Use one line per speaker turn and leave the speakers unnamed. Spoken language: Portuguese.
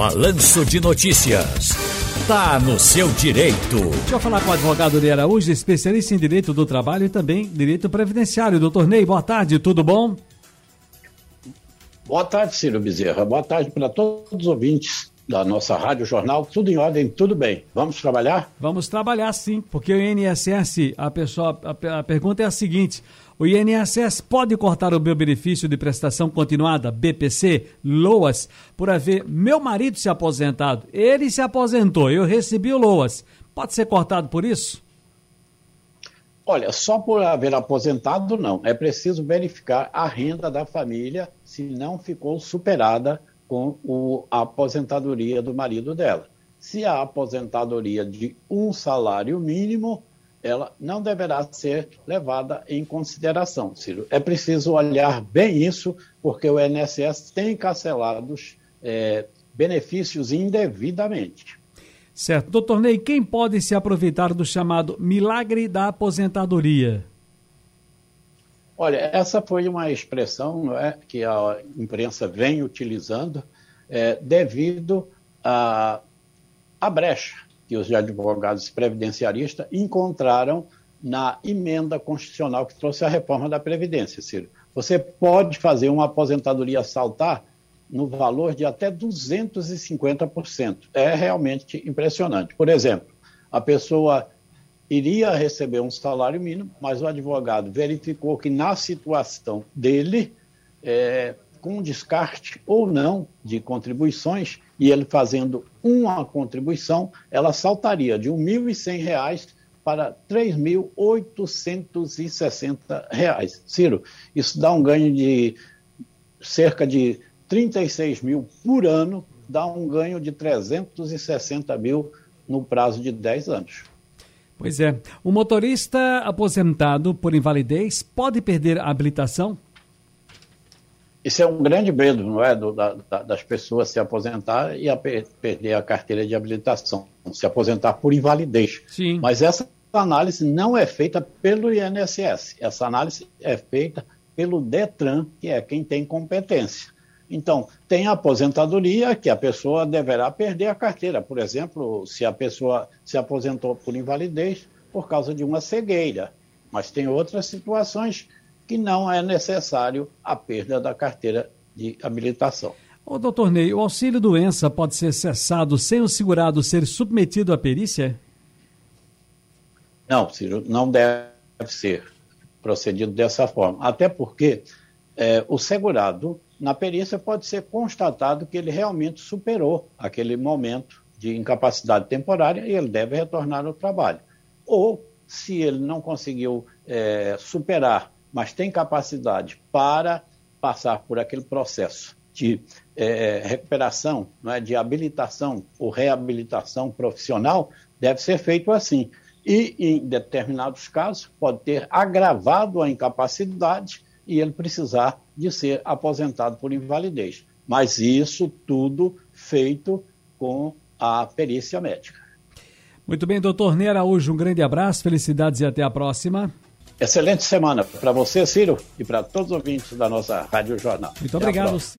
Balanço de Notícias. Tá no seu direito.
Deixa eu falar com o advogado Ney Araújo, especialista em direito do trabalho e também direito previdenciário. Doutor Ney, boa tarde, tudo bom?
Boa tarde, Ciro Bezerra. Boa tarde para todos os ouvintes da nossa Rádio Jornal. Tudo em ordem, tudo bem. Vamos trabalhar?
Vamos trabalhar sim, porque o INSS, a, pessoa, a, a pergunta é a seguinte: o INSS pode cortar o meu benefício de prestação continuada, BPC, LOAS, por haver meu marido se aposentado. Ele se aposentou, eu recebi o LOAS. Pode ser cortado por isso?
Olha, só por haver aposentado, não. É preciso verificar a renda da família se não ficou superada com o, a aposentadoria do marido dela. Se a aposentadoria de um salário mínimo, ela não deverá ser levada em consideração, Ciro. É preciso olhar bem isso, porque o INSS tem cancelado é, benefícios indevidamente.
Certo. Doutor Ney, quem pode se aproveitar do chamado milagre da aposentadoria?
Olha, essa foi uma expressão é, que a imprensa vem utilizando é, devido à brecha que os advogados previdenciaristas encontraram na emenda constitucional que trouxe a reforma da Previdência, Ciro. Você pode fazer uma aposentadoria saltar no valor de até 250%. É realmente impressionante. Por exemplo, a pessoa iria receber um salário mínimo, mas o advogado verificou que na situação dele, é, com descarte ou não de contribuições, e ele fazendo uma contribuição, ela saltaria de R$ 1.100 para R$ 3.860. Ciro, isso dá um ganho de cerca de 36 mil por ano, dá um ganho de 360 mil no prazo de 10 anos.
Pois é. O motorista aposentado por invalidez pode perder a habilitação?
Isso é um grande medo, não é, do, da, das pessoas se aposentar e a per, perder a carteira de habilitação, se aposentar por invalidez.
Sim.
Mas essa análise não é feita pelo INSS, essa análise é feita pelo DETRAN, que é quem tem competência. Então, tem a aposentadoria que a pessoa deverá perder a carteira. Por exemplo, se a pessoa se aposentou por invalidez por causa de uma cegueira. Mas tem outras situações que não é necessário a perda da carteira de habilitação.
Ô, doutor Ney, o auxílio doença pode ser cessado sem o segurado ser submetido à perícia?
Não, Ciro, não deve ser procedido dessa forma. Até porque é, o segurado, na perícia, pode ser constatado que ele realmente superou aquele momento de incapacidade temporária e ele deve retornar ao trabalho. Ou, se ele não conseguiu é, superar mas tem capacidade para passar por aquele processo de é, recuperação, não é, de habilitação ou reabilitação profissional, deve ser feito assim. E, em determinados casos, pode ter agravado a incapacidade e ele precisar de ser aposentado por invalidez. Mas isso tudo feito com a perícia médica.
Muito bem, doutor Ney Araújo, um grande abraço, felicidades e até a próxima.
Excelente semana para você, Ciro, e para todos os ouvintes da nossa Rádio Jornal.
Muito obrigado.